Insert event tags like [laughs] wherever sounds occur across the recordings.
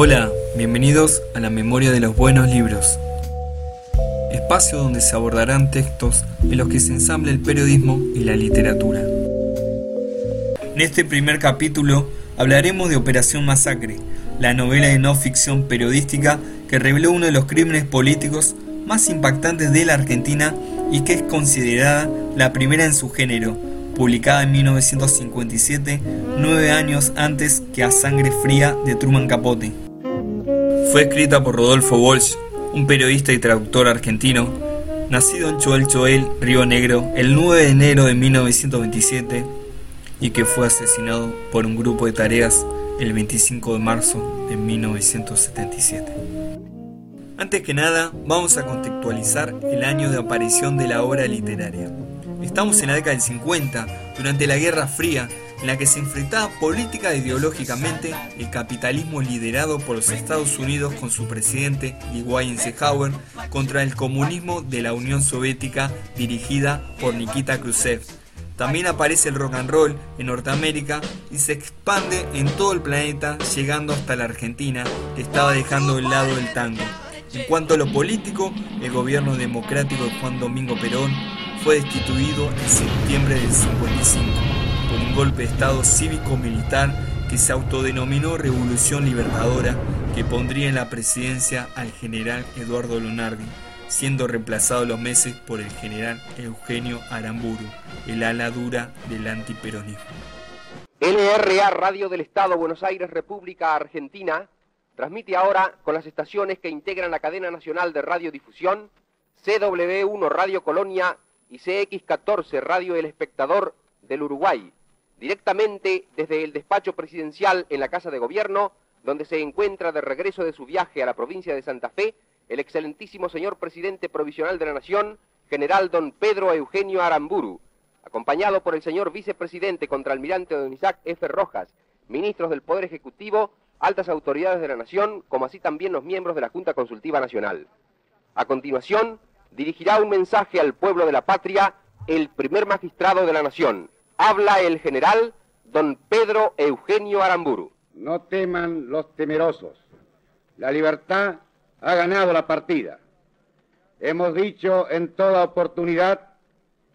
Hola, bienvenidos a la Memoria de los Buenos Libros, espacio donde se abordarán textos en los que se ensambla el periodismo y la literatura. En este primer capítulo hablaremos de Operación Masacre, la novela de no ficción periodística que reveló uno de los crímenes políticos más impactantes de la Argentina y que es considerada la primera en su género, publicada en 1957, nueve años antes que A Sangre Fría de Truman Capote. Fue escrita por Rodolfo Walsh, un periodista y traductor argentino, nacido en Choel Choel, Río Negro, el 9 de enero de 1927 y que fue asesinado por un grupo de tareas el 25 de marzo de 1977. Antes que nada, vamos a contextualizar el año de aparición de la obra literaria. Estamos en la década del 50, durante la Guerra Fría, en la que se enfrentaba política e ideológicamente el capitalismo liderado por los Estados Unidos con su presidente Dwight Eisenhower contra el comunismo de la Unión Soviética dirigida por Nikita Khrushchev también aparece el rock and roll en Norteamérica y se expande en todo el planeta, llegando hasta la Argentina, que estaba dejando de lado el tango. En cuanto a lo político, el gobierno democrático de Juan Domingo Perón fue destituido en septiembre del 55 por un golpe de Estado cívico-militar que se autodenominó Revolución Libertadora, que pondría en la presidencia al general Eduardo Lonardi siendo reemplazado los meses por el general Eugenio Aramburu, el ala dura del antiperonismo. LRA Radio del Estado Buenos Aires, República Argentina, transmite ahora con las estaciones que integran la cadena nacional de radiodifusión, CW1 Radio Colonia y CX14 Radio El Espectador del Uruguay, directamente desde el despacho presidencial en la Casa de Gobierno, donde se encuentra de regreso de su viaje a la provincia de Santa Fe, el excelentísimo señor presidente provisional de la Nación, general don Pedro Eugenio Aramburu, acompañado por el señor vicepresidente contraalmirante don Isaac F. Rojas, ministros del Poder Ejecutivo, altas autoridades de la Nación, como así también los miembros de la Junta Consultiva Nacional. A continuación, dirigirá un mensaje al pueblo de la patria el primer magistrado de la Nación. Habla el general don Pedro Eugenio Aramburu. No teman los temerosos. La libertad ha ganado la partida. Hemos dicho en toda oportunidad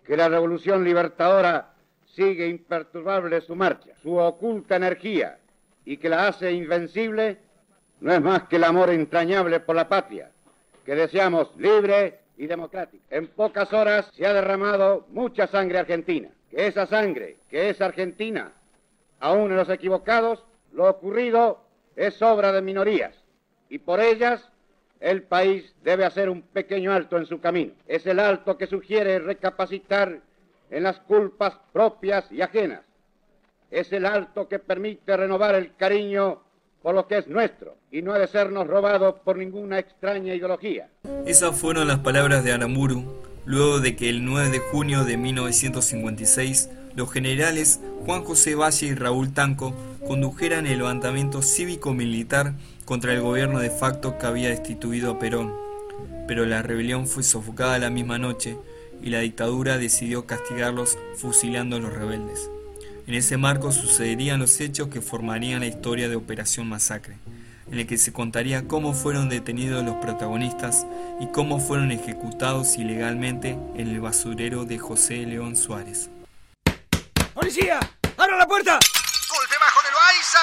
que la revolución libertadora sigue imperturbable su marcha, su oculta energía y que la hace invencible no es más que el amor entrañable por la patria, que deseamos libre y democrática. En pocas horas se ha derramado mucha sangre argentina, que esa sangre, que es argentina, aún en los equivocados, lo ocurrido es obra de minorías y por ellas el país debe hacer un pequeño alto en su camino. Es el alto que sugiere recapacitar en las culpas propias y ajenas. Es el alto que permite renovar el cariño por lo que es nuestro y no ha de sernos robado por ninguna extraña ideología. Esas fueron las palabras de Aramburu luego de que el 9 de junio de 1956 los generales Juan José Valle y Raúl Tanco condujeran el levantamiento cívico-militar contra el gobierno de facto que había destituido a Perón. Pero la rebelión fue sofocada la misma noche y la dictadura decidió castigarlos fusilando a los rebeldes. En ese marco sucederían los hechos que formarían la historia de Operación Masacre, en el que se contaría cómo fueron detenidos los protagonistas y cómo fueron ejecutados ilegalmente en el basurero de José León Suárez. ¡Policía! ¡Abra la puerta! Golpe bajo de Loaiza.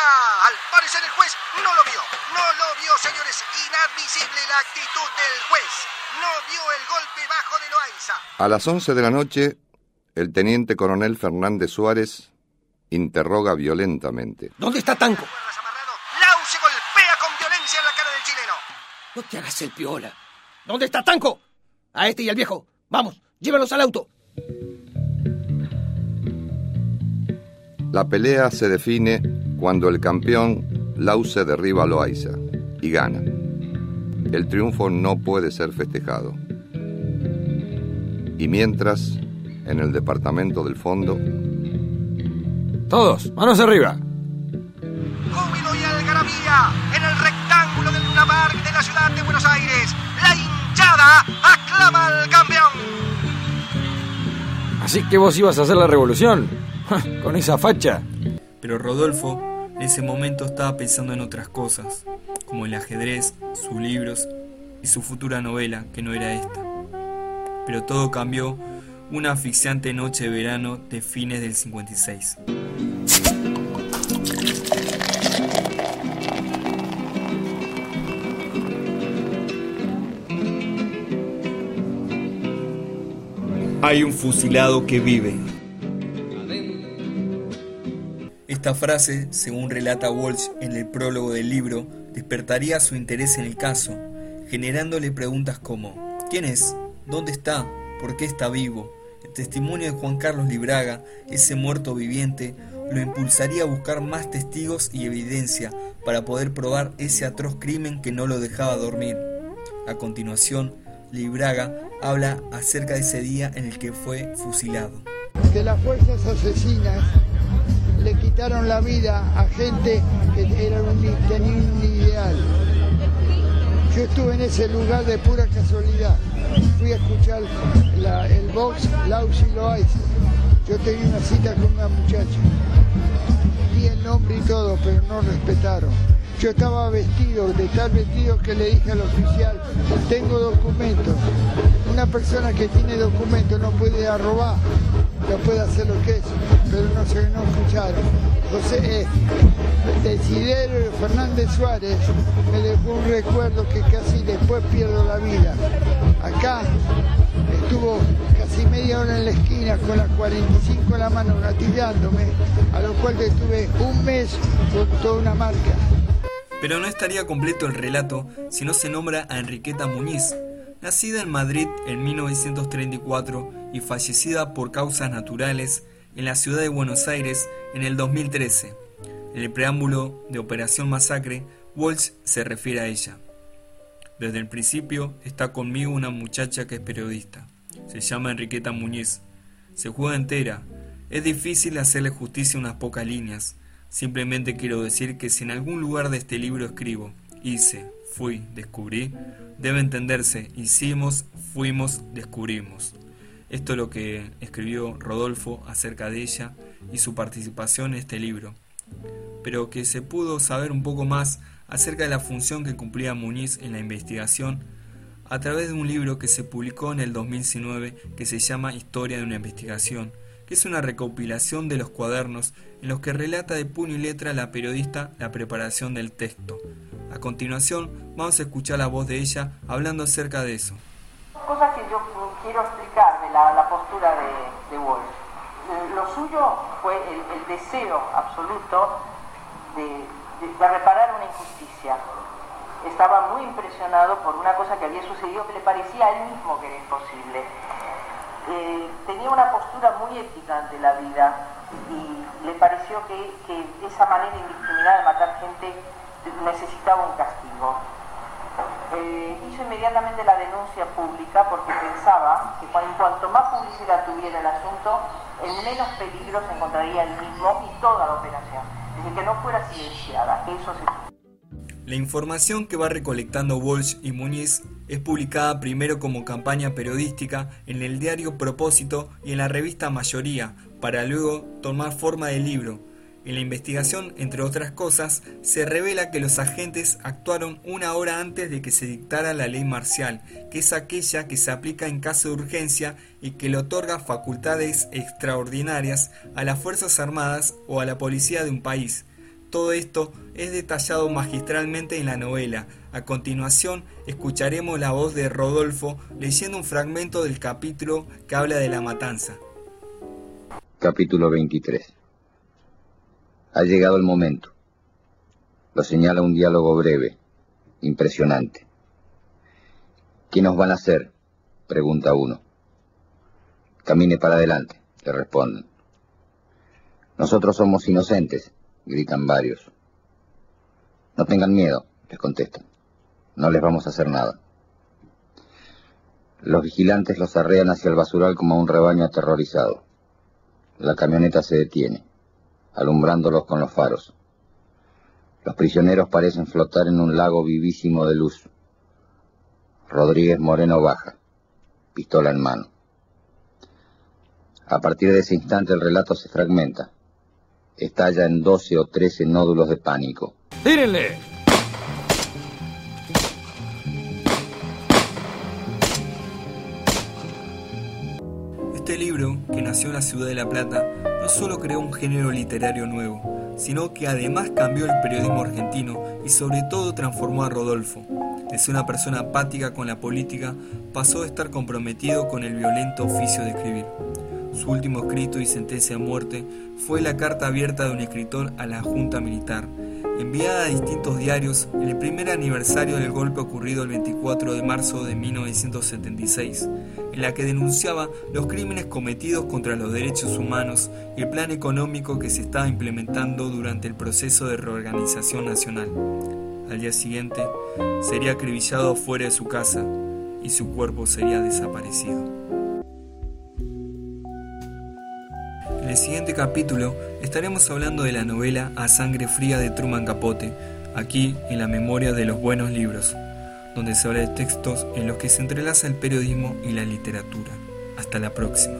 Al parecer el juez no lo vio. No lo vio, señores. Inadmisible la actitud del juez. No vio el golpe bajo de Loaiza. A las 11 de la noche, el teniente coronel Fernández Suárez interroga violentamente. ¿Dónde está Tanco? Lau se golpea con violencia en la cara del chileno. No te hagas el piola. ¿Dónde está Tanco? A este y al viejo. Vamos, llévalos al auto. La pelea se define cuando el campeón Lauce derriba a Loaiza y gana. El triunfo no puede ser festejado. Y mientras, en el departamento del fondo... Todos, manos arriba. Júbilo y algarabía Luna Park de la ciudad de Buenos Aires. La hinchada aclama al campeón. Así que vos ibas a hacer la revolución. [laughs] Con esa facha. Pero Rodolfo en ese momento estaba pensando en otras cosas, como el ajedrez, sus libros y su futura novela, que no era esta. Pero todo cambió una asfixiante noche de verano de fines del 56. Hay un fusilado que vive. Esta frase, según relata Walsh en el prólogo del libro, despertaría su interés en el caso, generándole preguntas como ¿quién es? ¿Dónde está? ¿Por qué está vivo? El testimonio de Juan Carlos Libraga, ese muerto viviente, lo impulsaría a buscar más testigos y evidencia para poder probar ese atroz crimen que no lo dejaba dormir. A continuación, Libraga habla acerca de ese día en el que fue fusilado. Que las fuerzas asesinas le quitaron la vida a gente que era un, tenía un ideal. Yo estuve en ese lugar de pura casualidad. Fui a escuchar el box Lausi Loaiza. Yo tenía una cita con una muchacha. Di el nombre y todo, pero no respetaron. Yo estaba vestido, de tal vestido que le dije al oficial, tengo documentos. Una persona que tiene documentos no puede arrobar, no puede hacer lo que es, pero no se no escucharon. José eh, Desiderio Fernández Suárez me dejó un recuerdo que casi después pierdo la vida. Acá estuvo casi media hora en la esquina con las 45 en la mano gatillándome, a lo cual estuve un mes con toda una marca. Pero no estaría completo el relato si no se nombra a Enriqueta Muñiz, nacida en Madrid en 1934 y fallecida por causas naturales en la ciudad de Buenos Aires en el 2013. En el preámbulo de Operación Masacre, Walsh se refiere a ella. Desde el principio está conmigo una muchacha que es periodista. Se llama Enriqueta Muñiz. Se juega entera. Es difícil hacerle justicia unas pocas líneas. Simplemente quiero decir que si en algún lugar de este libro escribo, hice, fui, descubrí, debe entenderse hicimos, fuimos, descubrimos. Esto es lo que escribió Rodolfo acerca de ella y su participación en este libro. Pero que se pudo saber un poco más acerca de la función que cumplía Muñiz en la investigación a través de un libro que se publicó en el 2019 que se llama Historia de una investigación, que es una recopilación de los cuadernos en los que relata de puño y letra la periodista la preparación del texto. A continuación, vamos a escuchar la voz de ella hablando acerca de eso. Cosas que yo quiero explicar de la, postura de, Wolf. Lo suyo fue el, deseo absoluto de, de reparar una injusticia. Estaba muy impresionado por una cosa que había sucedido que le parecía a él mismo que era imposible eh, tenía una postura muy ética ante la vida y le pareció que, esa manera indiscriminada de matar gente necesitaba un castigo. Eh, hizo inmediatamente la denuncia pública porque pensaba que en cuanto más publicidad tuviera el asunto, en menos peligro se encontraría él mismo y toda la operación. Es decir, que no fuera silenciada, eso se la información que va recolectando Walsh y Muñiz es publicada primero como campaña periodística en el diario Propósito y en la revista Mayoría, para luego tomar forma de libro. En la investigación, entre otras cosas, se revela que los agentes actuaron una hora antes de que se dictara la ley marcial, que es aquella que se aplica en caso de urgencia y que le otorga facultades extraordinarias a las Fuerzas Armadas o a la policía de un país. Todo esto es detallado magistralmente en la novela. A continuación, escucharemos la voz de Rodolfo leyendo un fragmento del capítulo que habla de la matanza. Capítulo 23. Ha llegado el momento. Lo señala un diálogo breve, impresionante. ¿Qué nos van a hacer? pregunta uno. Camine para adelante, le responden. Nosotros somos inocentes, gritan varios. No tengan miedo, les contestan. No les vamos a hacer nada. Los vigilantes los arrean hacia el basural como a un rebaño aterrorizado. La camioneta se detiene, alumbrándolos con los faros. Los prisioneros parecen flotar en un lago vivísimo de luz. Rodríguez Moreno baja, pistola en mano. A partir de ese instante el relato se fragmenta. Estalla en 12 o 13 nódulos de pánico. ¡Tírenle! Este libro, que nació en la ciudad de La Plata, solo creó un género literario nuevo, sino que además cambió el periodismo argentino y sobre todo transformó a Rodolfo. De ser una persona apática con la política, pasó a estar comprometido con el violento oficio de escribir. Su último escrito y sentencia de muerte fue la carta abierta de un escritor a la Junta Militar, enviada a distintos diarios en el primer aniversario del golpe ocurrido el 24 de marzo de 1976, en la que denunciaba los crímenes cometidos contra los derechos humanos y el plan económico que se estaba implementando durante el proceso de reorganización nacional. Al día siguiente, sería acribillado fuera de su casa y su cuerpo sería desaparecido. En el siguiente capítulo estaremos hablando de la novela A Sangre Fría de Truman Capote, aquí en la memoria de los buenos libros, donde se habla de textos en los que se entrelaza el periodismo y la literatura. Hasta la próxima.